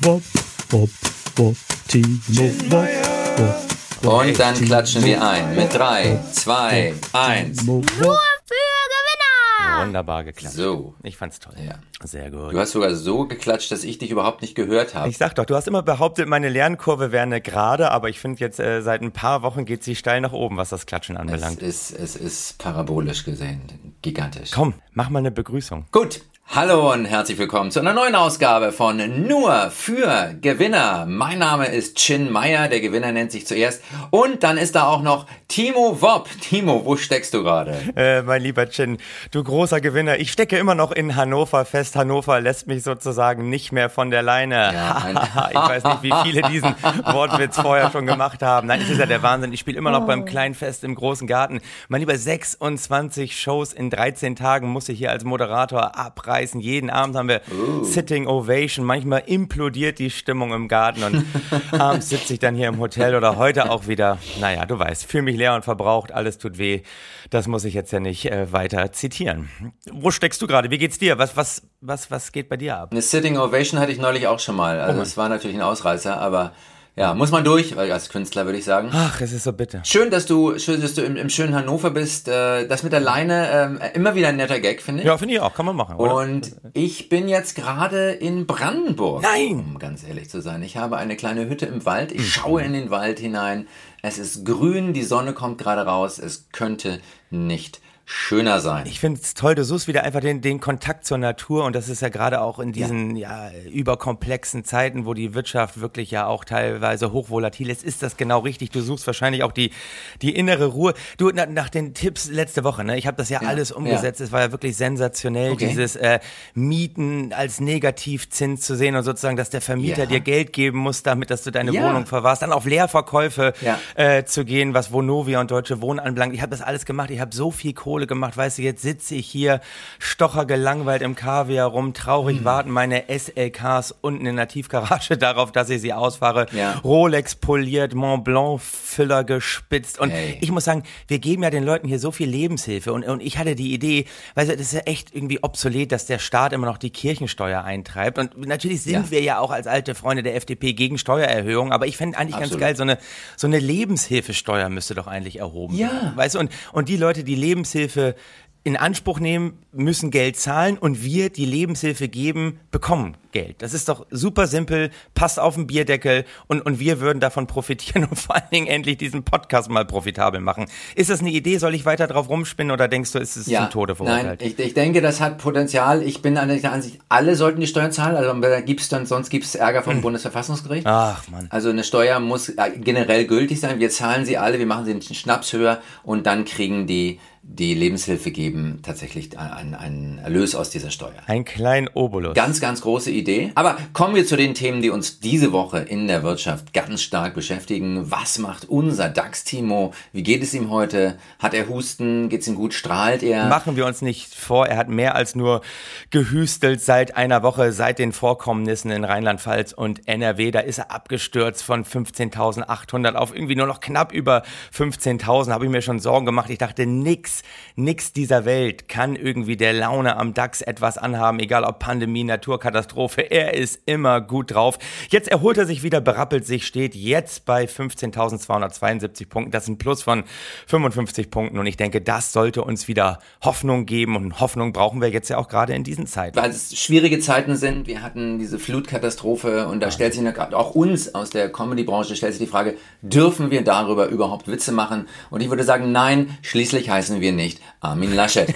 Bob, Bob, Bob, Timo, Bob, Bob. Und dann klatschen wir ein mit 3, 2, 1. Timo, Nur für Gewinner! Wunderbar geklappt. So. Ich fand's toll. Ja. Sehr gut. Du hast sogar so geklatscht, dass ich dich überhaupt nicht gehört habe. Ich sag doch, du hast immer behauptet, meine Lernkurve wäre eine gerade, aber ich finde jetzt äh, seit ein paar Wochen geht sie steil nach oben, was das Klatschen Es anbelangt. ist, es ist parabolisch gesehen, gigantisch. Komm, mach mal eine Begrüßung. Gut. Hallo und herzlich willkommen zu einer neuen Ausgabe von Nur für Gewinner. Mein Name ist Chin Meyer, der Gewinner nennt sich zuerst. Und dann ist da auch noch Timo Wopp. Timo, wo steckst du gerade? Äh, mein lieber Chin, du großer Gewinner, ich stecke immer noch in Hannover fest. Hannover lässt mich sozusagen nicht mehr von der Leine. Ja, ich weiß nicht, wie viele diesen Wortwitz vorher schon gemacht haben. Nein, es ist ja der Wahnsinn. Ich spiele immer noch beim Kleinfest im großen Garten. Mein lieber, 26 Shows in 13 Tagen muss ich hier als Moderator abreißen. Jeden Abend haben wir Sitting Ovation. Manchmal implodiert die Stimmung im Garten und abends sitze ich dann hier im Hotel oder heute auch wieder. Naja, du weißt, fühle mich leer und verbraucht, alles tut weh. Das muss ich jetzt ja nicht äh, weiter zitieren. Wo steckst du gerade? Wie geht's dir? Was, was, was, was geht bei dir ab? Eine Sitting Ovation hatte ich neulich auch schon mal. Also es war natürlich ein Ausreißer, aber ja, muss man durch, weil als Künstler würde ich sagen. Ach, es ist so bitter. Schön, dass du, schön, dass du im, im schönen Hannover bist. Äh, Das mit der Leine, ähm, immer wieder ein netter Gag, finde ich. Ja, finde ich auch. Kann man machen, oder? Und ich bin jetzt gerade in Brandenburg. Nein! Um ganz ehrlich zu sein. Ich habe eine kleine Hütte im Wald. Ich schaue in den Wald hinein. Es ist grün, die Sonne kommt gerade raus. Es könnte nicht schöner sein. Ich finde es toll, du suchst wieder einfach den, den Kontakt zur Natur und das ist ja gerade auch in diesen ja. überkomplexen Zeiten, wo die Wirtschaft wirklich ja auch teilweise hochvolatil ist, ist das genau richtig. Du suchst wahrscheinlich auch die, die innere Ruhe. Du, na, nach den Tipps letzte Woche, ne, ich habe das ja, alles umgesetzt, es war ja wirklich sensationell, Okay. dieses äh, Mieten als Negativzins zu sehen und sozusagen, dass der Vermieter Ja. dir Geld geben muss, damit, dass du deine Ja. Wohnung verwahrst, dann auf Leerverkäufe Ja. äh, zu gehen, was Vonovia und Deutsche Wohnen anbelangt. Ich habe das alles gemacht. Ich habe so viel Kohle gemacht. Weißt du, jetzt sitze ich hier, stocher gelangweilt im Kaviar rum, Hm. traurig warten meine SLKs unten in der Tiefgarage darauf, dass ich sie ausfahre. Ja. Rolex poliert, Mont Blanc Füller gespitzt. Und Ey. ich muss sagen, wir geben ja den Leuten hier so viel Lebenshilfe. Und, und ich hatte die Idee, weißt du, das ist ja echt irgendwie obsolet, dass der Staat immer noch die Kirchensteuer eintreibt. Und natürlich sind Ja. wir ja auch als alte Freunde der FDP gegen Steuererhöhung. Aber ich fände eigentlich ganz Absolut. geil, so eine, so eine Lebenshilfesteuer müsste doch eigentlich erhoben Ja. werden. Weißt du, und, und die Leute, die Lebenshilfe in Anspruch nehmen, müssen Geld zahlen und wir, die Lebenshilfe geben, bekommen Geld. Das ist doch super simpel, passt auf den Bierdeckel und, und wir würden davon profitieren und vor allen Dingen endlich diesen Podcast mal profitabel machen. Ist das eine Idee? Soll ich weiter drauf rumspinnen oder denkst du, ist es zum Tode Nein, verurteilt? ich, ich denke, das hat Potenzial. Ich bin an der Ansicht, alle sollten die Steuern zahlen. Also da gibt's dann, sonst gibt's Ärger vom Bundesverfassungsgericht. Ach man. Also eine Steuer muss äh, generell gültig sein. Wir zahlen sie alle, wir machen sie einen Schnaps höher und dann kriegen die, die Lebenshilfe geben, tatsächlich einen, einen Erlös aus dieser Steuer. Ein kleinen Obolus. Ganz, ganz große Idee. Aber kommen wir zu den Themen, die uns diese Woche in der Wirtschaft ganz stark beschäftigen. Was macht unser DAX-Timo? Wie geht es ihm heute? Hat er Husten? Geht's ihm gut? Strahlt er? Machen wir uns nicht vor, er hat mehr als nur gehüstelt seit einer Woche, seit den Vorkommnissen in Rheinland-Pfalz und NRW. Da ist er abgestürzt von 15.800 auf irgendwie nur noch knapp über 15.000. Habe ich mir schon Sorgen gemacht. Ich dachte, nix, nix dieser Welt kann irgendwie der Laune am DAX etwas anhaben, egal ob Pandemie, Naturkatastrophe. Er ist immer gut drauf. Jetzt erholt er sich wieder, berappelt sich, steht jetzt bei 15.272 Punkten. Das ist ein Plus von 55 Punkten und ich denke, das sollte uns wieder Hoffnung geben und Hoffnung brauchen wir jetzt ja auch gerade in diesen Zeiten. weil es schwierige Zeiten sind. Wir hatten diese Flutkatastrophe und da stellt sich eine- auch uns aus der Comedy-Branche stellt sich die Frage, dürfen wir darüber überhaupt Witze machen? Und ich würde sagen, nein, schließlich heißen wir nicht Armin Laschet.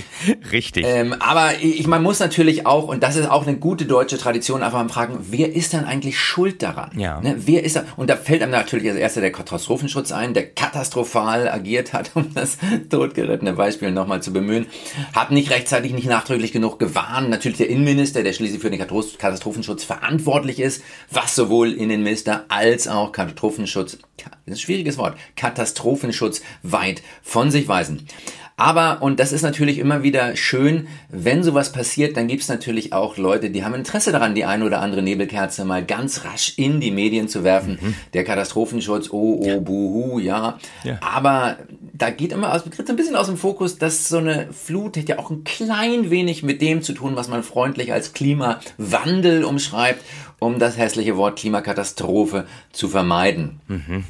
Richtig. ähm, aber ich, man muss natürlich auch, und das ist auch eine gute deutsche Tradition, einfach mal fragen, wer ist dann eigentlich schuld daran? Ja. Ne, wer ist da? Und da fällt einem natürlich als erster der Katastrophenschutz ein, der katastrophal agiert hat, um das totgerittene Beispiel nochmal zu bemühen, hat nicht rechtzeitig, nicht nachdrücklich genug gewarnt. Natürlich der Innenminister, der schließlich für den Katastroph- Katastrophenschutz verantwortlich ist, was sowohl Innenminister als auch Katastrophenschutz, das ist ein schwieriges Wort, Katastrophenschutz weit von sich weisen. Aber, und das ist natürlich immer wieder schön, wenn sowas passiert, dann gibt's natürlich auch Leute, die haben Interesse daran, die eine oder andere Nebelkerze mal ganz rasch in die Medien zu werfen. Der Katastrophenschutz, oh, oh, buhu, ja. Ja. Aber da geht immer aus, so ein bisschen aus dem Fokus, dass so eine Flut hat ja auch ein klein wenig mit dem zu tun, was man freundlich als Klimawandel umschreibt, um das hässliche Wort Klimakatastrophe zu vermeiden. Mhm.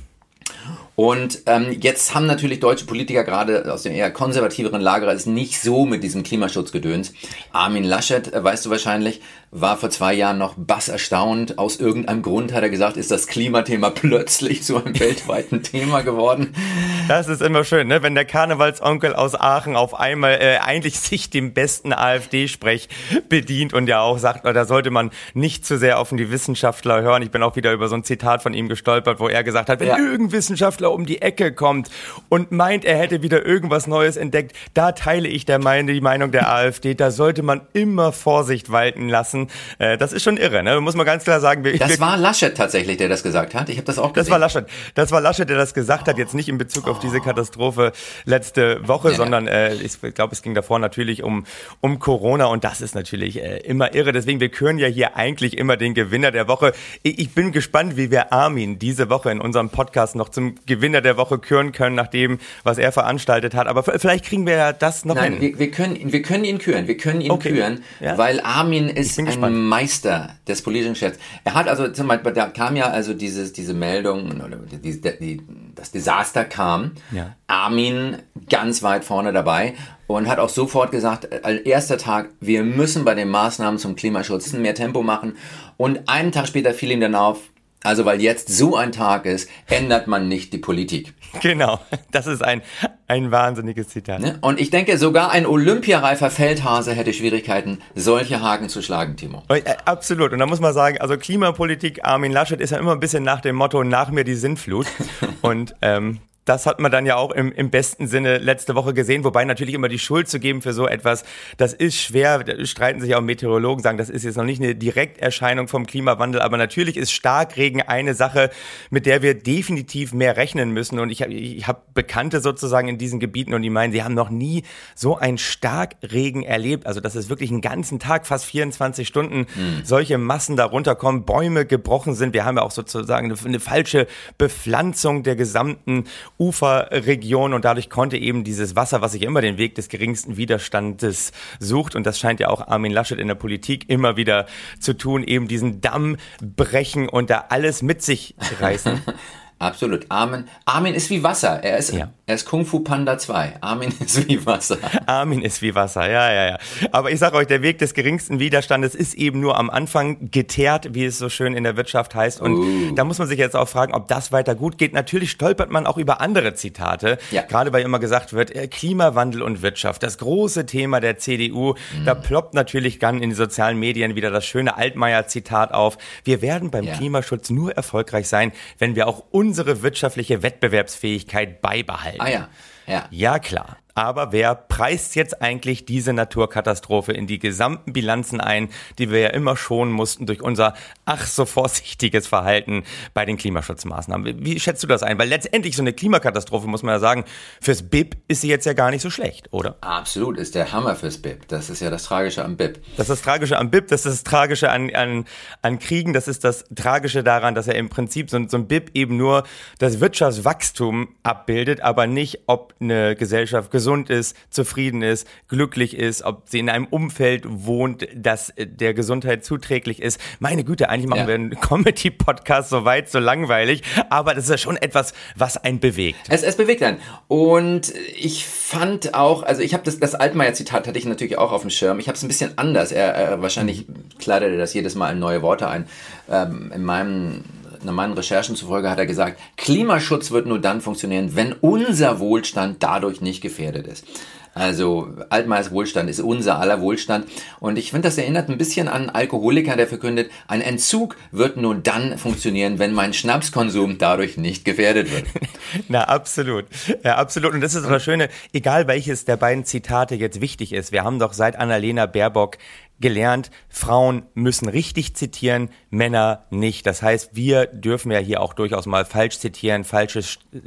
Und ähm, jetzt haben natürlich deutsche Politiker gerade aus dem eher konservativeren Lager es nicht so mit diesem Klimaschutzgedöns. Armin Laschet, äh, weißt du wahrscheinlich, war vor zwei Jahren noch bass erstaunt. Aus irgendeinem Grund hat er gesagt, ist das Klimathema plötzlich zu einem weltweiten Thema geworden. Das ist immer schön, ne? wenn der Karnevalsonkel aus Aachen auf einmal äh, eigentlich sich dem besten AfD-Sprech bedient und ja auch sagt, da sollte man nicht zu sehr auf die Wissenschaftler hören. Ich bin auch wieder über so ein Zitat von ihm gestolpert, wo er gesagt hat, wenn ja. irgendein Wissenschaftler Wissenschaftler um die Ecke kommt und meint, er hätte wieder irgendwas Neues entdeckt, da teile ich der Meinung, die Meinung der AfD, da sollte man immer Vorsicht walten lassen. Äh, das ist schon irre, ne? muss man ganz klar sagen. Wir, das wir, war Laschet tatsächlich, der das gesagt hat. Ich habe das auch gesehen. Das war Laschet. Das war Laschet, der das gesagt hat, jetzt nicht in Bezug auf diese Katastrophe letzte Woche, ja, sondern äh, ich glaube, es ging davor natürlich um, um Corona und das ist natürlich äh, immer irre. Deswegen, wir küren ja hier eigentlich immer den Gewinner der Woche. Ich, ich bin gespannt, wie wir Armin diese Woche in unserem Podcast noch zum Gewinner der Woche küren können, nach dem, was er veranstaltet hat. Aber vielleicht kriegen wir ja das noch Nein, hin. Wir, wir, können, wir können ihn küren. Wir können ihn okay. küren, ja. weil Armin ist ein gespannt. Meister des politischen Chats. Er hat also zum Beispiel, da kam ja also dieses, diese Meldung, oder die, die, das Desaster kam. Ja. Armin ganz weit vorne dabei und hat auch sofort gesagt, äh, als erster Tag, wir müssen bei den Maßnahmen zum Klimaschutz mehr Tempo machen. Und einen Tag später fiel ihm dann auf, also weil jetzt so ein Tag ist, ändert man nicht die Politik. Genau, das ist ein, ein wahnsinniges Zitat. Ne? Und ich denke, sogar ein olympiareifer Feldhase hätte Schwierigkeiten, solche Haken zu schlagen, Timo. Äh, absolut. Und da muss man sagen, also Klimapolitik, Armin Laschet ist ja immer ein bisschen nach dem Motto, nach mir die Sintflut. Und ähm, das hat man dann ja auch im, im besten Sinne letzte Woche gesehen, wobei natürlich immer die Schuld zu geben für so etwas, das ist schwer, da streiten sich auch Meteorologen, sagen, das ist jetzt noch nicht eine Direkterscheinung vom Klimawandel, aber natürlich ist Starkregen eine Sache, mit der wir definitiv mehr rechnen müssen. Und ich habe ich hab Bekannte sozusagen in diesen Gebieten und die meinen, sie haben noch nie so einen Starkregen erlebt, also dass es wirklich einen ganzen Tag, fast 24 Stunden, mhm. solche Massen da runterkommen, Bäume gebrochen sind, wir haben ja auch sozusagen eine, eine falsche Bepflanzung der gesamten Uferregion und dadurch konnte eben dieses Wasser, was sich immer den Weg des geringsten Widerstandes sucht, und das scheint ja auch Armin Laschet in der Politik immer wieder zu tun, eben diesen Damm brechen und da alles mit sich reißen. Absolut. Armin, Armin ist wie Wasser. Er ist, ja. Er ist Kung Fu Panda 2. Armin ist wie Wasser. Armin ist wie Wasser, ja, ja, ja. Aber ich sage euch, der Weg des geringsten Widerstandes ist eben nur am Anfang geteert, wie es so schön in der Wirtschaft heißt. Und uh. da muss man sich jetzt auch fragen, ob das weiter gut geht. Natürlich stolpert man auch über andere Zitate. Ja. Gerade weil immer gesagt wird, äh, Klimawandel und Wirtschaft, das große Thema der CDU. Mhm. Da ploppt natürlich dann in den sozialen Medien wieder das schöne Altmaier-Zitat auf. Wir werden beim ja. Klimaschutz nur erfolgreich sein, wenn wir auch unsere wirtschaftliche Wettbewerbsfähigkeit beibehalten. Ah ja. Ja. ja, klar. Aber wer preist jetzt eigentlich diese Naturkatastrophe in die gesamten Bilanzen ein, die wir ja immer schonen mussten durch unser ach so vorsichtiges Verhalten bei den Klimaschutzmaßnahmen? Wie schätzt du das ein? Weil letztendlich so eine Klimakatastrophe, muss man ja sagen, fürs BIP ist sie jetzt ja gar nicht so schlecht, oder? Absolut, ist der Hammer fürs BIP. Das ist ja das Tragische am BIP. Das ist das Tragische am BIP, das ist das Tragische an, an, an Kriegen, das ist das Tragische daran, dass er im Prinzip so, so ein BIP eben nur das Wirtschaftswachstum abbildet, aber nicht, ob eine Gesellschaft gesund gesund ist, zufrieden ist, glücklich ist, ob sie in einem Umfeld wohnt, das der Gesundheit zuträglich ist. Meine Güte, eigentlich machen ja. wir einen Comedy-Podcast so weit, so langweilig, aber das ist ja schon etwas, was einen bewegt. Es, es bewegt einen. Und ich fand auch, also ich habe das, das Altmaier-Zitat hatte ich natürlich auch auf dem Schirm. Ich habe es ein bisschen anders. Er, er wahrscheinlich kleidet er das jedes Mal in neue Worte ein. Ähm, in meinem meinen Recherchen zufolge hat er gesagt, Klimaschutz wird nur dann funktionieren, wenn unser Wohlstand dadurch nicht gefährdet ist. Also Altmaiers Wohlstand ist unser aller Wohlstand. Und ich finde, das erinnert ein bisschen an Alkoholiker, der verkündet, ein Entzug wird nur dann funktionieren, wenn mein Schnapskonsum dadurch nicht gefährdet wird. Na, absolut. Ja, absolut. Und das ist das Schöne, egal welches der beiden Zitate jetzt wichtig ist. Wir haben doch seit Annalena Baerbock gelernt, Frauen müssen richtig zitieren, Männer nicht. Das heißt, wir dürfen ja hier auch durchaus mal falsch zitieren, falsche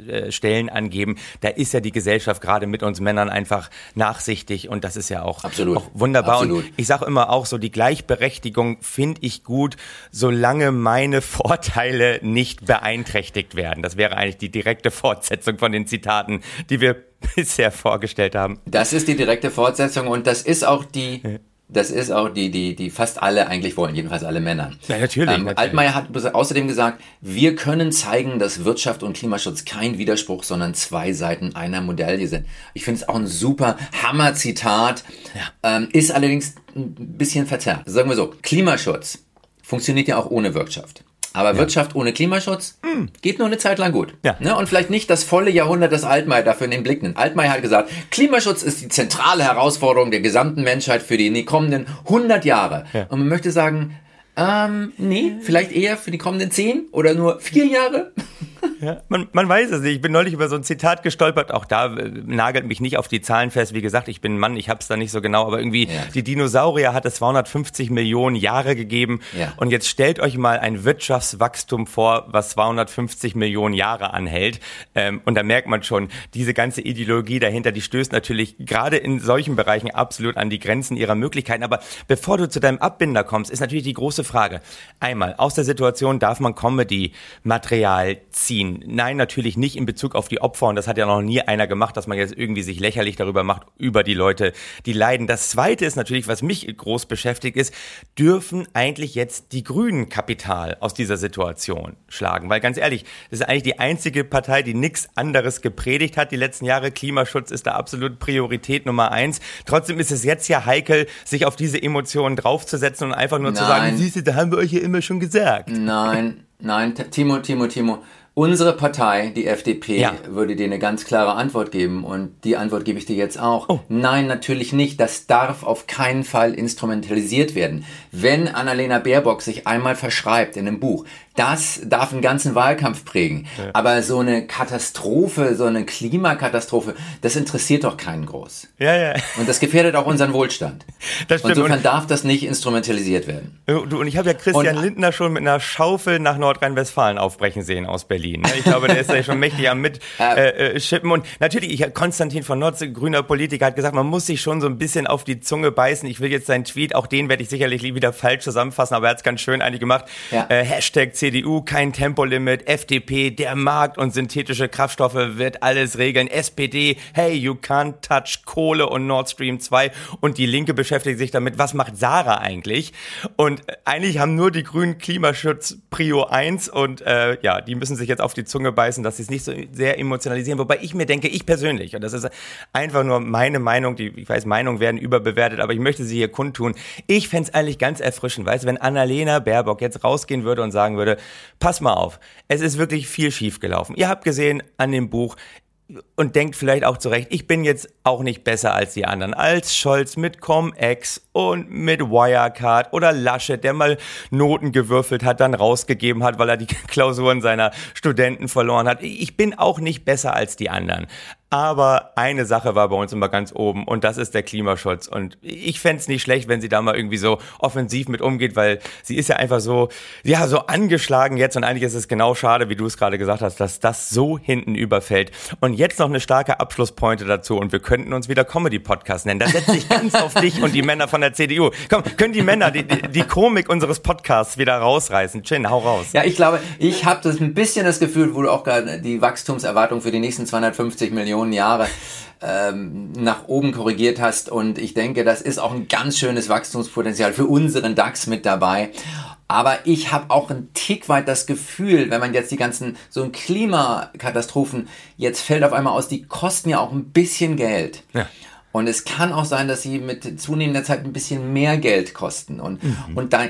äh, Stellen angeben. Da ist ja die Gesellschaft gerade mit uns Männern einfach nachsichtig und das ist ja auch, Absolut. auch wunderbar. Absolut. Und ich sage immer auch so, die Gleichberechtigung finde ich gut, solange meine Vorteile nicht beeinträchtigt werden. Das wäre eigentlich die direkte Fortsetzung von den Zitaten, die wir bisher vorgestellt haben. Das ist die direkte Fortsetzung und das ist auch die, das ist auch die, die, die fast alle eigentlich wollen, jedenfalls alle Männer. Ja, natürlich, Ähm, natürlich. Altmaier hat außerdem gesagt, wir können zeigen, dass Wirtschaft und Klimaschutz kein Widerspruch, sondern zwei Seiten einer Medaille sind. Ich finde es auch ein super Hammer-Zitat, ähm, ist allerdings ein bisschen verzerrt. Sagen wir so, Klimaschutz funktioniert ja auch ohne Wirtschaft. Aber Wirtschaft ohne Klimaschutz geht nur eine Zeit lang gut. Ja. Ne? Und vielleicht nicht das volle Jahrhundert, das Altmaier dafür in den Blick nimmt. Altmaier hat gesagt, Klimaschutz ist die zentrale Herausforderung der gesamten Menschheit für die kommenden 100 Jahre. Und man möchte sagen, ähm, nee, vielleicht eher für die kommenden 10 oder nur 4 Jahre. Ja, man, man weiß es nicht. Ich bin neulich über so ein Zitat gestolpert. Auch da äh, nagelt mich nicht auf die Zahlen fest. Wie gesagt, ich bin ein Mann, ich hab's da nicht so genau. Aber irgendwie, Ja. die Dinosaurier hat es 250 Millionen Jahre gegeben. Ja. Und jetzt stellt euch mal ein Wirtschaftswachstum vor, was 250 Millionen Jahre anhält. Ähm, und da merkt man schon, diese ganze Ideologie dahinter, die stößt natürlich gerade in solchen Bereichen absolut an die Grenzen ihrer Möglichkeiten. Aber bevor du zu deinem Abbinder kommst, ist natürlich die große Frage. Einmal, aus der Situation darf man Comedy-Material ziehen. Nein, natürlich nicht in Bezug auf die Opfer. Und das hat ja noch nie einer gemacht, dass man jetzt irgendwie sich lächerlich darüber macht, über die Leute, die leiden. Das zweite ist natürlich, was mich groß beschäftigt ist, dürfen eigentlich jetzt die Grünen Kapital aus dieser Situation schlagen? Weil ganz ehrlich, das ist eigentlich die einzige Partei, die nichts anderes gepredigt hat die letzten Jahre. Klimaschutz ist da absolut Priorität Nummer eins. Trotzdem ist es jetzt ja heikel, sich auf diese Emotionen draufzusetzen und einfach nur zu sagen, Nein. siehst du, da haben wir euch ja immer schon gesagt. Nein, nein, Timo, Timo, Timo. Unsere Partei, die FDP, Ja. würde dir eine ganz klare Antwort geben und die Antwort gebe ich dir jetzt auch. Oh. Nein, natürlich nicht. Das darf auf keinen Fall instrumentalisiert werden. Wenn Annalena Baerbock sich einmal verschreibt in einem Buch, das darf einen ganzen Wahlkampf prägen. Aber so eine Katastrophe, so eine Klimakatastrophe, das interessiert doch keinen groß. Ja, ja. Und das gefährdet auch unseren Wohlstand. Das stimmt. Insofern Und- darf das nicht instrumentalisiert werden. Du, und ich habe ja Christian Und- Lindner schon mit einer Schaufel nach Nordrhein-Westfalen aufbrechen sehen aus Berlin. ne? Ich glaube, der ist ja schon mächtig am mit äh, äh, schippen. Und natürlich, ich, Konstantin von Notz, grüner Politiker, hat gesagt, man muss sich schon so ein bisschen auf die Zunge beißen. Ich will jetzt seinen Tweet, auch den werde ich sicherlich wieder falsch zusammenfassen, aber er hat es ganz schön eigentlich gemacht. Ja. Äh, Hashtag CDU, kein Tempolimit, FDP, der Markt und synthetische Kraftstoffe wird alles regeln. SPD, hey, you can't touch Kohle und Nord Stream 2. Und die Linke beschäftigt sich damit, was macht Sarah eigentlich? Und eigentlich haben nur die Grünen Klimaschutz Prio 1 und äh, ja, die müssen sich jetzt auf die Zunge beißen, dass sie es nicht so sehr emotionalisieren. Wobei ich mir denke, ich persönlich, und das ist einfach nur meine Meinung, die, ich weiß, Meinungen werden überbewertet, aber ich möchte sie hier kundtun. Ich fänd's eigentlich ganz erfrischend, weißt du, wenn Annalena Baerbock jetzt rausgehen würde und sagen würde, pass mal auf, es ist wirklich viel schiefgelaufen. Ihr habt gesehen an dem Buch, und denkt vielleicht auch zurecht, ich bin jetzt auch nicht besser als die anderen. Als Scholz mit Cum-Ex und mit Wirecard oder Laschet, der mal Noten gewürfelt hat, dann rausgegeben hat, weil er die Klausuren seiner Studenten verloren hat. Ich bin auch nicht besser als die anderen. Aber eine Sache war bei uns immer ganz oben und das ist der Klimaschutz. Und ich fänd's nicht schlecht, wenn sie da mal irgendwie so offensiv mit umgeht, weil sie ist ja einfach so, ja, so angeschlagen jetzt und eigentlich ist es genau schade, wie du es gerade gesagt hast, dass das so hinten überfällt. Und jetzt noch eine starke Abschlusspointe dazu und wir könnten uns wieder Comedy-Podcast nennen. Da setze ich ganz auf dich und die Männer von der CDU. Komm, können die Männer die, die, die Komik unseres Podcasts wieder rausreißen? Chin, hau raus. Ja, ich glaube, ich habe das ein bisschen das Gefühl, wo du auch gerade die Wachstumserwartung für die nächsten 250 Millionen Jahre ähm, nach oben korrigiert hast. Und ich denke, das ist auch ein ganz schönes Wachstumspotenzial für unseren DAX mit dabei. Aber ich habe auch ein Tick weit das Gefühl, wenn man jetzt die ganzen so ein Klimakatastrophen jetzt fällt auf einmal aus, die kosten ja auch ein bisschen Geld. Ja. Und es kann auch sein, dass sie mit zunehmender Zeit ein bisschen mehr Geld kosten. Und, und da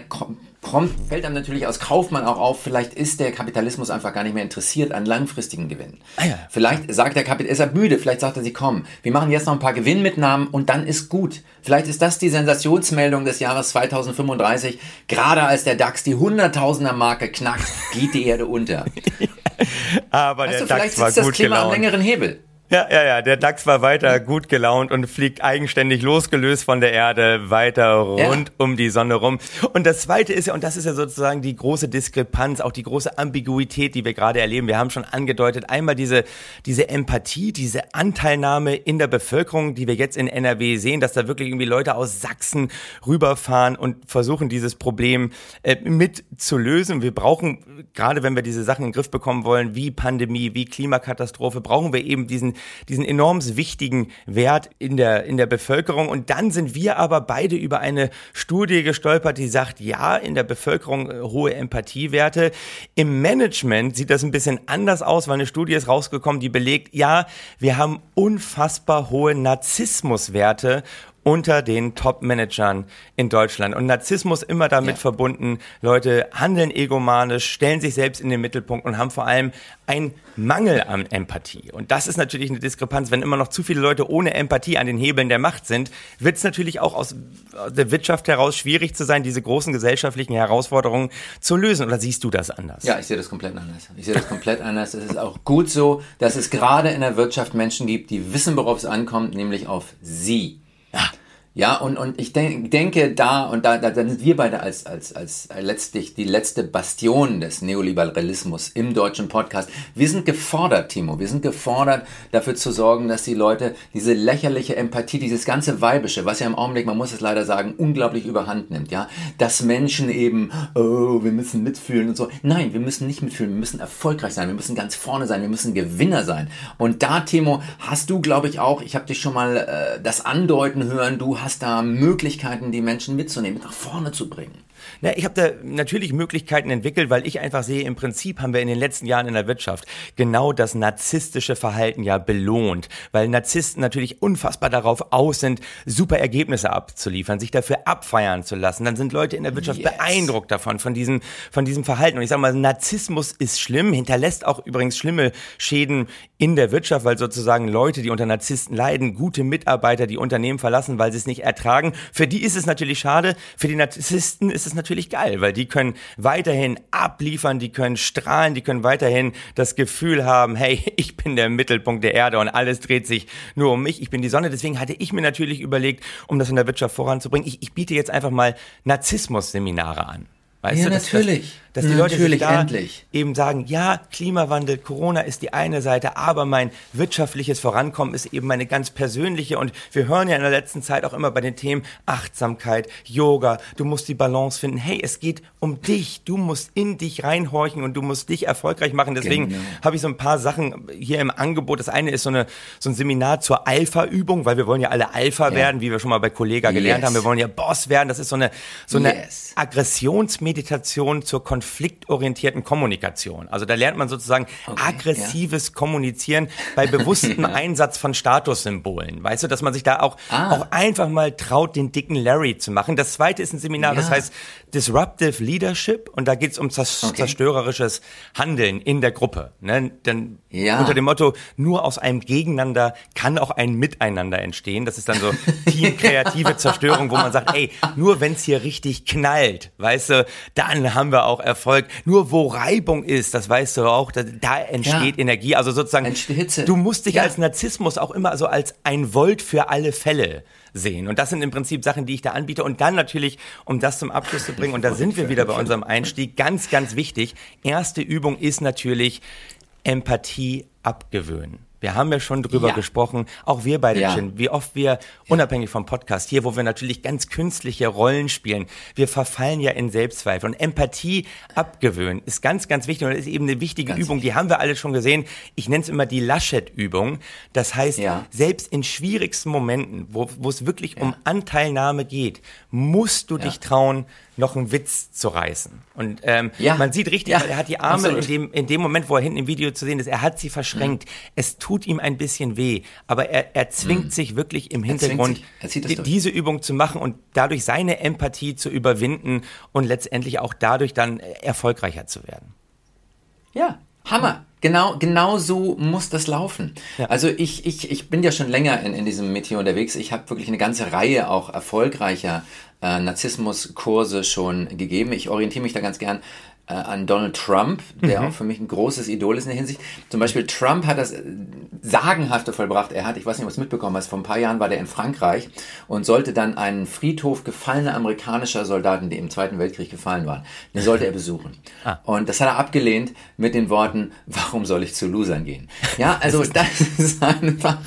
kommt, fällt einem natürlich als Kaufmann auch auf, vielleicht ist der Kapitalismus einfach gar nicht mehr interessiert an langfristigen Gewinnen. Ah ja. Vielleicht sagt der Kapital, ist er müde, vielleicht sagt er sie, komm, wir machen jetzt noch ein paar Gewinnmitnahmen und dann ist gut. Vielleicht ist das die Sensationsmeldung des Jahres 2035. Gerade als der DAX die Hunderttausender Marke knackt, geht die Erde unter. Aber Weißt der du, vielleicht DAX war sitzt das gut Klima am gelaunt. längeren Hebel. Ja, ja, ja, der DAX war weiter gut gelaunt und fliegt eigenständig losgelöst von der Erde weiter rund Ja. um die Sonne rum. Und das zweite ist ja, und das ist ja sozusagen die große Diskrepanz, auch die große Ambiguität, die wir gerade erleben. Wir haben schon angedeutet, einmal diese, diese Empathie, diese Anteilnahme in der Bevölkerung, die wir jetzt in NRW sehen, dass da wirklich irgendwie Leute aus Sachsen rüberfahren und versuchen, dieses Problem äh, mit zu lösen. Wir brauchen, gerade wenn wir diese Sachen in den Griff bekommen wollen, wie Pandemie, wie Klimakatastrophe, brauchen wir eben diesen diesen enorm wichtigen Wert in der, in der Bevölkerung. Und dann sind wir aber beide über eine Studie gestolpert, die sagt, ja, in der Bevölkerung äh, hohe Empathiewerte. Im Management sieht das ein bisschen anders aus, weil eine Studie ist rausgekommen, die belegt, ja, wir haben unfassbar hohe Narzissmuswerte unter den Top-Managern in Deutschland. Und Narzissmus immer damit ja. verbunden, Leute handeln egomanisch, stellen sich selbst in den Mittelpunkt und haben vor allem einen Mangel an Empathie. Und das ist natürlich eine Diskrepanz. Wenn immer noch zu viele Leute ohne Empathie an den Hebeln der Macht sind, wird es natürlich auch aus der Wirtschaft heraus schwierig zu sein, diese großen gesellschaftlichen Herausforderungen zu lösen. Oder siehst du das anders? Ja, ich sehe das komplett anders. Ich sehe das komplett anders. Es ist auch gut so, dass es gerade in der Wirtschaft Menschen gibt, die wissen, worauf es ankommt, nämlich auf sie. Ja. Und, und ich denk, denke da, und da, da, da sind wir beide als, als, als letztlich die letzte Bastion des Neoliberalismus im deutschen Podcast. Wir sind gefordert, Timo, wir sind gefordert, dafür zu sorgen, dass die Leute diese lächerliche Empathie, dieses ganze Weibische, was ja im Augenblick, man muss es leider sagen, unglaublich überhand nimmt, ja, dass Menschen eben, oh, wir müssen mitfühlen und so. Nein, wir müssen nicht mitfühlen, wir müssen erfolgreich sein, wir müssen ganz vorne sein, wir müssen Gewinner sein. Und da, Timo, hast du, glaube ich, auch, ich habe dich schon mal äh, das andeuten hören, du hast hast da Möglichkeiten, die Menschen mitzunehmen, nach vorne zu bringen. Na, ich habe da natürlich Möglichkeiten entwickelt, weil ich einfach sehe, im Prinzip haben wir in den letzten Jahren in der Wirtschaft genau das narzisstische Verhalten ja belohnt, weil Narzissten natürlich unfassbar darauf aus sind, super Ergebnisse abzuliefern, sich dafür abfeiern zu lassen. Dann sind Leute in der Wirtschaft yes. beeindruckt davon, von diesem, von diesem Verhalten. Und ich sage mal, Narzissmus ist schlimm, hinterlässt auch übrigens schlimme Schäden in der Wirtschaft, weil sozusagen Leute, die unter Narzissten leiden, gute Mitarbeiter, die Unternehmen verlassen, weil sie es nicht ertragen. Für die ist es natürlich schade, für die Narzissten ist es natürlich geil, weil die können weiterhin abliefern, die können strahlen, die können weiterhin das Gefühl haben, hey, ich bin der Mittelpunkt der Erde und alles dreht sich nur um mich, ich bin die Sonne. Deswegen hatte ich mir natürlich überlegt, um das in der Wirtschaft voranzubringen, ich, ich biete jetzt einfach mal Narzissmus-Seminare an. Weißt ja, du, natürlich. Dass, dass die Leute sich da endlich. eben sagen, ja, Klimawandel, Corona ist die eine Seite, aber mein wirtschaftliches Vorankommen ist eben meine ganz persönliche. Und wir hören ja in der letzten Zeit auch immer bei den Themen Achtsamkeit, Yoga, du musst die Balance finden. Hey, es geht um dich. Du musst in dich reinhorchen und du musst dich erfolgreich machen. Deswegen genau. habe ich so ein paar Sachen hier im Angebot. Das eine ist so, eine, so ein Seminar zur Alpha-Übung, weil wir wollen ja alle Alpha ja. werden, wie wir schon mal bei Kollega gelernt yes. haben. Wir wollen ja Boss werden. Das ist so eine, so eine yes. Aggressionsmeditation zur Konflikt konfliktorientierten Kommunikation. Also da lernt man sozusagen okay, aggressives ja. Kommunizieren bei bewusstem Einsatz von Statussymbolen. Weißt du, dass man sich da auch, ah. auch einfach mal traut, den dicken Larry zu machen. Das zweite ist ein Seminar, ja. das heißt Disruptive Leadership und da geht es um okay. zerstörerisches Handeln in der Gruppe. Ne? Denn ja. unter dem Motto, nur aus einem Gegeneinander kann auch ein Miteinander entstehen. Das ist dann so teamkreative Zerstörung, wo man sagt, ey, nur wenn es hier richtig knallt, weißt du, dann haben wir auch Erfolg. Nur wo Reibung ist, das weißt du auch, da, da entsteht ja. Energie. Also sozusagen, Hitze. du musst dich ja. als Narzissmus auch immer so als ein Volt für alle Fälle sehen. Und das sind im Prinzip Sachen, die ich da anbiete. Und dann natürlich, um das zum Abschluss zu bringen, und da sind wir wieder bei unserem Einstieg, ganz, ganz wichtig. Erste Übung ist natürlich Empathie abgewöhnen. Wir haben ja schon drüber ja. gesprochen, auch wir beide, ja. Chin, wie oft wir, unabhängig vom Podcast hier, wo wir natürlich ganz künstliche Rollen spielen, wir verfallen ja in Selbstzweifel. Und Empathie abgewöhnen ist ganz, ganz wichtig und ist eben eine wichtige ganz Übung, wichtig. die haben wir alle schon gesehen. Ich nenne es immer die Laschet-Übung. Das heißt, ja. selbst in schwierigsten Momenten, wo, wo es wirklich um Anteilnahme geht, musst du dich trauen, noch einen Witz zu reißen. Und ähm, ja. man sieht richtig, ja. er hat die Arme in dem, in dem Moment, wo er hinten im Video zu sehen ist, er hat sie verschränkt. Mhm. Es tut ihm ein bisschen weh, aber er, er zwingt mhm. sich wirklich im Hintergrund, die, diese Übung zu machen und dadurch seine Empathie zu überwinden und letztendlich auch dadurch dann erfolgreicher zu werden. Ja, Hammer. Genau, genau so muss das laufen. Ja. Also ich, ich, ich bin ja schon länger in, in diesem Metier unterwegs. Ich habe wirklich eine ganze Reihe auch erfolgreicher äh, Narzissmuskurse schon gegeben. Ich orientiere mich da ganz gern äh, an Donald Trump, der mhm. auch für mich ein großes Idol ist in der Hinsicht. Zum Beispiel Trump hat das äh, Sagenhafte vollbracht. Er hat, ich weiß nicht, ob du es mitbekommen hast, vor ein paar Jahren war der in Frankreich und sollte dann einen Friedhof gefallener amerikanischer Soldaten, die im Zweiten Weltkrieg gefallen waren, den sollte er besuchen. Ah. Und das hat er abgelehnt mit den Worten, warum soll ich zu Losern gehen? Ja, also das ist einfach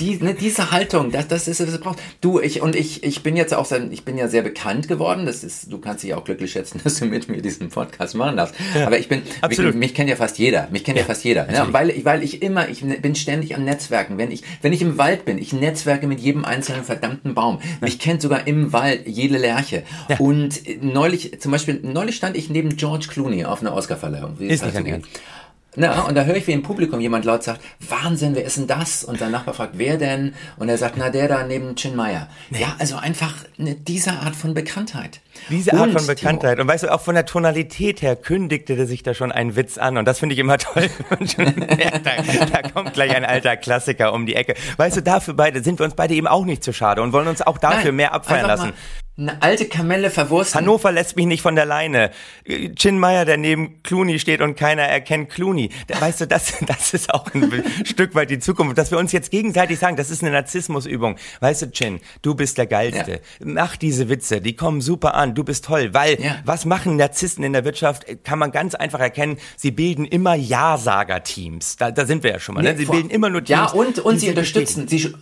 die, ne, diese Haltung, das, das ist, das braucht. Du, ich und ich, ich bin jetzt auch, ich bin ja sehr bekannt geworden. Das ist, du kannst dich auch glücklich schätzen, dass du mit mir diesen Podcast machen darfst. Aber ich bin, absolut. mich, mich kennt ja fast jeder. Mich kennt ja, fast jeder. Ja, weil, weil ich immer, ich bin ständig am Netzwerken. Wenn ich, wenn ich im Wald bin, ich netzwerke mit jedem einzelnen verdammten Baum. Mich kennt sogar im Wald jede Lerche. Und neulich, zum Beispiel, neulich stand ich neben George Clooney auf einer Oscarverleihung. Ist nicht na, und da höre ich, wie im Publikum jemand laut sagt, Wahnsinn, wer ist denn das? Und sein Nachbar fragt, wer denn? Und er sagt, na, der da neben Chin Meyer. Ja, also einfach eine, diese Art von Bekanntheit. Diese Art Und, von Bekanntheit. Und weißt du, auch von der Tonalität her kündigte der sich da schon ein Witz an. Und das finde ich immer toll. Da, da kommt gleich ein alter Klassiker um die Ecke. Weißt du, dafür beide sind wir uns beide eben auch nicht zu schade und wollen uns auch dafür Nein, mehr abfeiern lassen. mal Eine alte Kamelle verwursten. Hannover lässt mich nicht von der Leine. Chin Meyer, der neben Clooney steht und keiner erkennt Clooney. Weißt du, das, das ist auch ein Stück weit die Zukunft. Dass wir uns jetzt gegenseitig sagen, das ist eine Narzissmusübung. Weißt du, Chin, du bist der Geilste. Mach diese Witze, die kommen super an. Du bist toll. Weil, Ja. was machen Narzissten in der Wirtschaft? Kann man ganz einfach erkennen. Sie bilden immer Ja-Sager-Teams. Da, da sind wir ja schon mal. Ne? Sie bilden immer nur Teams. Ja, und, und sie sie unterstützen, sie,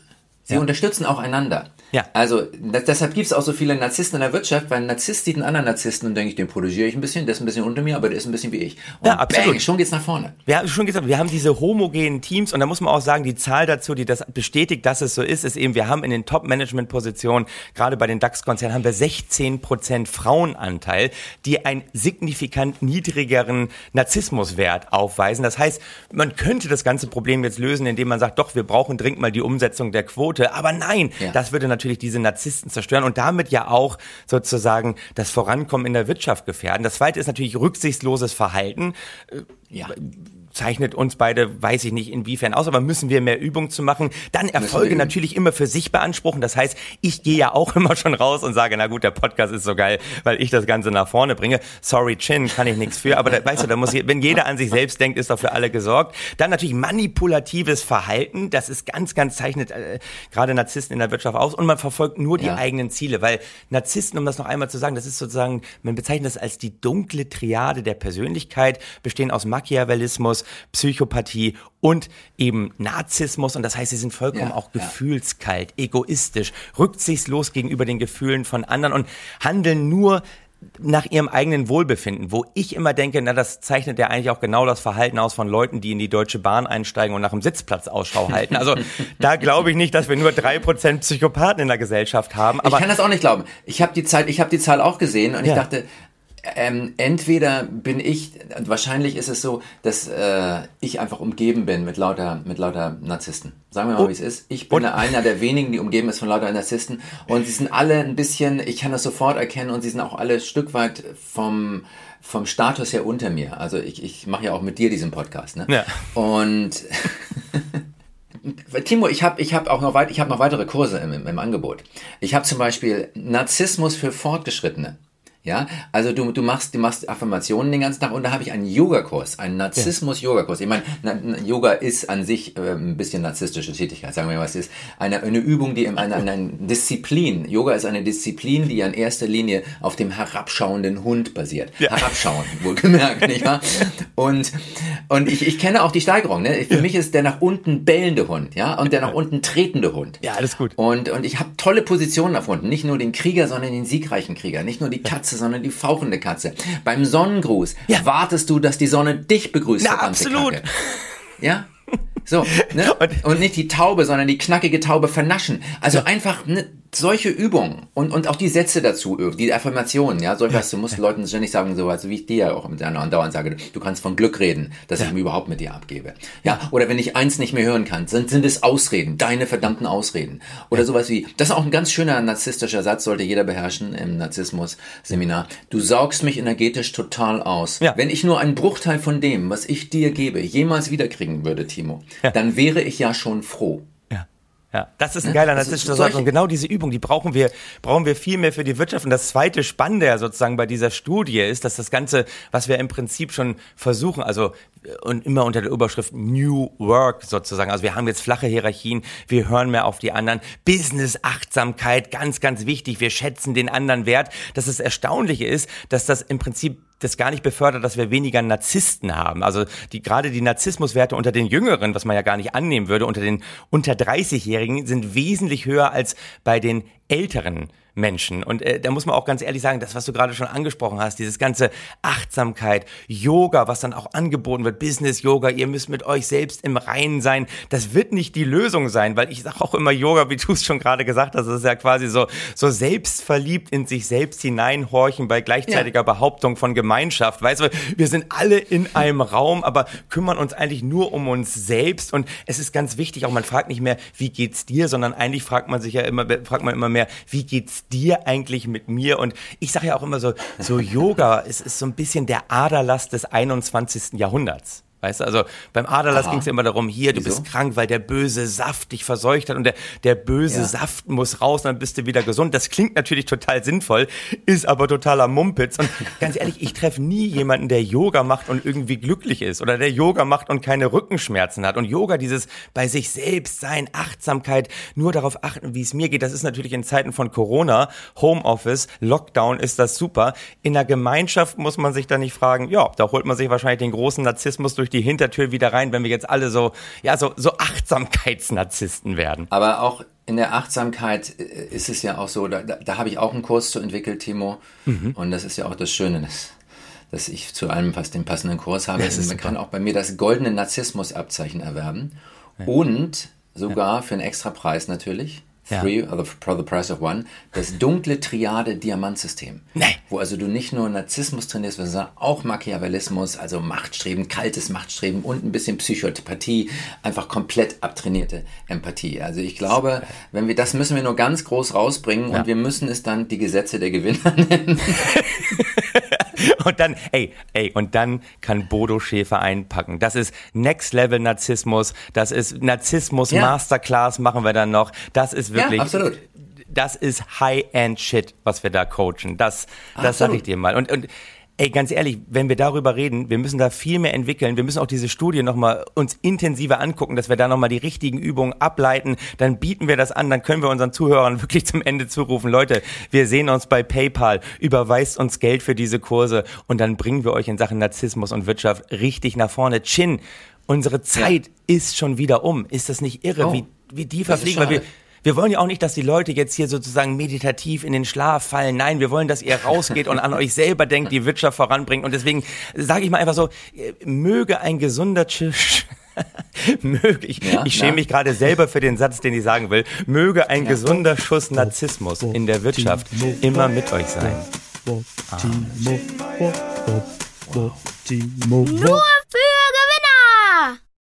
sie unterstützen auch einander. Ja. Also das, deshalb gibt es auch so viele Narzissten in der Wirtschaft, weil ein Narzisst sieht einen anderen Narzissten und denke ich, den protegiere ich ein bisschen, der ist ein bisschen unter mir, aber der ist ein bisschen wie ich. Und Ja, absolut. Bang, schon geht's nach vorne. Wir haben schon gesagt, wir haben diese homogenen Teams und da muss man auch sagen, die Zahl dazu, die das bestätigt, dass es so ist, ist eben, wir haben in den Top-Management-Positionen, gerade bei den DAX-Konzernen, haben wir 16 Prozent Frauenanteil, die einen signifikant niedrigeren Narzissmuswert aufweisen. Das heißt, man könnte das ganze Problem jetzt lösen, indem man sagt, doch, wir brauchen dringend mal die Umsetzung der Quote. Aber nein, Ja. das würde natürlich diese Narzissten zerstören und damit ja auch sozusagen das Vorankommen in der Wirtschaft gefährden. Das zweite ist natürlich rücksichtsloses Verhalten Ja. Zeichnet uns beide, weiß ich nicht inwiefern aus, aber müssen wir mehr Übung zu machen, dann Erfolge natürlich immer für sich beanspruchen. Das heißt, ich gehe ja auch immer schon raus und sage, na gut, der Podcast ist so geil, weil ich das Ganze nach vorne bringe. Sorry, Chin, kann ich nichts für, aber da, weißt du, da muss je- wenn jeder an sich selbst denkt, ist doch für alle gesorgt. Dann natürlich manipulatives Verhalten, das ist ganz, ganz zeichnet äh, gerade Narzissten in der Wirtschaft aus und man verfolgt nur die Ja. eigenen Ziele, weil Narzissten, um das noch einmal zu sagen, das ist sozusagen, man bezeichnet das als die dunkle Triade der Persönlichkeit, bestehen aus Machiavellismus, Psychopathie und eben Narzissmus und das heißt, sie sind vollkommen Ja, auch ja. gefühlskalt, egoistisch, rücksichtslos gegenüber den Gefühlen von anderen und handeln nur nach ihrem eigenen Wohlbefinden, wo ich immer denke, na, das zeichnet ja eigentlich auch genau das Verhalten aus von Leuten, die in die Deutsche Bahn einsteigen und nach dem Sitzplatz Ausschau halten. Also da glaube ich nicht, dass wir nur drei Prozent Psychopathen in der Gesellschaft haben. ich kann das auch nicht glauben. Ich habe die Zeit, ich habe die Zahl auch gesehen und Ja. ich dachte, ähm, entweder bin ich, wahrscheinlich ist es so, dass äh, ich einfach umgeben bin mit lauter, mit lauter Narzissten. Sagen wir mal, Und- wie es ist. Ich bin und- einer der wenigen, die umgeben ist von lauter Narzissten und sie sind alle ein bisschen, ich kann das sofort erkennen und sie sind auch alle ein Stück weit vom vom Status her unter mir. Also ich, ich mache ja auch mit dir diesen Podcast, ne? Ja. Und Timo, ich habe ich hab auch noch, weit, ich hab noch weitere Kurse im, im, im Angebot. Ich habe zum Beispiel Narzissmus für Fortgeschrittene. Ja, also du, du machst, du machst Affirmationen den ganzen Tag und da habe ich einen Yoga-Kurs, einen Narzissmus-Yoga-Kurs. Ich meine, na, Yoga ist an sich äh, ein bisschen narzisstische Tätigkeit, sagen wir mal, was es ist. Eine, eine Übung, die, eine, eine, eine Disziplin. Yoga ist eine Disziplin, die in erster Linie auf dem herabschauenden Hund basiert. Herabschauen, wohlgemerkt, nicht wahr? Und, und ich, ich kenne auch die Steigerung, ne? Für mich ist der nach unten bellende Hund, ja, und der nach unten tretende Hund. Ja, alles gut. Und, und ich habe tolle Positionen erfunden. Nicht nur den Krieger, sondern den siegreichen Krieger. Nicht nur die Katze, sondern die fauchende Katze. Beim Sonnengruß Ja. wartest du, dass die Sonne dich begrüßt. Na, absolut. Kacke. Ja? So, ne? Und- Und nicht die Taube, sondern die knackige Taube vernaschen. Also einfach ne, solche Übungen und, und auch die Sätze dazu, die Affirmationen, ja, so was, du musst Leuten ständig sagen, so was, wie ich dir ja auch mit einer andauernd sage, du kannst von Glück reden, dass ich mir überhaupt mit dir abgebe. Ja, oder wenn ich eins nicht mehr hören kann, sind, sind es Ausreden, deine verdammten Ausreden. Oder sowas wie, das ist auch ein ganz schöner narzisstischer Satz, sollte jeder beherrschen im Narzissmus-Seminar. Du saugst mich energetisch total aus. Ja. Wenn ich nur einen Bruchteil von dem, was ich dir gebe, jemals wiederkriegen würde, Timo, dann wäre ich ja schon froh. Ja. Das ist ein geiler narzisstischer Satz. Und genau diese Übung, die brauchen wir, brauchen wir viel mehr für die Wirtschaft. Und das zweite Spannende ja sozusagen bei dieser Studie ist, dass das Ganze, was wir im Prinzip schon versuchen, also und immer unter der Überschrift New Work sozusagen. Also wir haben jetzt flache Hierarchien, wir hören mehr auf die anderen. Business-Achtsamkeit, ganz, ganz wichtig. Wir schätzen den anderen Wert. Dass das Erstaunliche ist, dass das im Prinzip das gar nicht befördert, dass wir weniger Narzissten haben. Also die gerade die Narzissmuswerte unter den Jüngeren, was man ja gar nicht annehmen würde, unter den unter 30-Jährigen sind wesentlich höher als bei den älteren Menschen. Und äh, da muss man auch ganz ehrlich sagen, das, was du gerade schon angesprochen hast, dieses ganze Achtsamkeit, Yoga, was dann auch angeboten wird, Business-Yoga, ihr müsst mit euch selbst im Reinen sein, das wird nicht die Lösung sein, weil ich sage auch immer Yoga, wie du es schon gerade gesagt hast, das ist ja quasi so, so selbstverliebt in sich selbst hineinhorchen bei gleichzeitiger ja. Behauptung von Gemeinschaft. Weißt du, wir sind alle in einem Raum, aber kümmern uns eigentlich nur um uns selbst und es ist ganz wichtig, auch man fragt nicht mehr, wie geht's dir, sondern eigentlich fragt man sich ja immer, fragt man immer mehr, wie geht's dir eigentlich mit mir? Und ich sage ja auch immer so, so Yoga, es ist so ein bisschen der Aderlass des 21. Jahrhunderts. Weißt du, also beim Aderlass ging es ja immer darum, hier, du Wieso? bist krank, weil der böse Saft dich verseucht hat und der, der böse ja. Saft muss raus, dann bist du wieder gesund. Das klingt natürlich total sinnvoll, ist aber totaler Mumpitz. Und ganz ehrlich, ich treffe nie jemanden, der Yoga macht und irgendwie glücklich ist oder der Yoga macht und keine Rückenschmerzen hat. Und Yoga, dieses bei sich selbst sein, Achtsamkeit, nur darauf achten, wie es mir geht, das ist natürlich in Zeiten von Corona, Homeoffice, Lockdown ist das super. In der Gemeinschaft muss man sich da nicht fragen, ja, da holt man sich wahrscheinlich den großen Narzissmus durch die Hintertür wieder rein, wenn wir jetzt alle so, ja, so, so Achtsamkeitsnarzissten werden. Aber auch in der Achtsamkeit äh, ist es ja auch so, da, da, habe ich auch einen Kurs zu entwickelt, Timo. Mhm. Und das ist ja auch das Schöne, dass, dass ich zu allem fast den passenden Kurs habe. Man super. kann auch bei mir das goldene Narzissmusabzeichen erwerben. Ja. Und sogar ja. für einen extra Preis natürlich. Three, ja. also for the price of one, das dunkle Triade Diamantsystem. Nee. Wo also du nicht nur Narzissmus trainierst, sondern auch Machiavellismus, also Machtstreben, kaltes Machtstreben und ein bisschen Psychopathie, einfach komplett abtrainierte Empathie. Also ich glaube, wenn wir, das müssen wir nur ganz groß rausbringen ja. und wir müssen es dann die Gesetze der Gewinner nennen. und dann, ey, ey, und dann kann Bodo Schäfer einpacken. Das ist Next Level Narzissmus. Das ist Narzissmus ja. Masterclass machen wir dann noch. Das ist wirklich. Ja, absolut. Das ist High-End Shit, was wir da coachen. Das, das sag ich dir mal. Und, und Ey, ganz ehrlich, wenn wir darüber reden, wir müssen da viel mehr entwickeln. Wir müssen auch diese Studie nochmal uns intensiver angucken, dass wir da nochmal die richtigen Übungen ableiten. Dann bieten wir das an, dann können wir unseren Zuhörern wirklich zum Ende zurufen. Leute, wir sehen uns bei PayPal, überweist uns Geld für diese Kurse und dann bringen wir euch in Sachen Narzissmus und Wirtschaft richtig nach vorne. Chin, unsere Zeit ja. ist schon wieder um. Ist das nicht irre, oh, wie, wie die verfliegen? Wir, wollen ja auch nicht, dass die Leute jetzt hier sozusagen meditativ in den Schlaf fallen. Nein, wir wollen, dass ihr rausgeht und an euch selber denkt, die Wirtschaft voranbringt. Und deswegen sage ich mal einfach so, äh, möge ein gesunder Tisch möge, ich, ja, ich schäme ja. mich gerade selber für den Satz, den ich sagen will, möge ein ja. gesunder Schuss Narzissmus in der Wirtschaft immer mit euch sein. Nur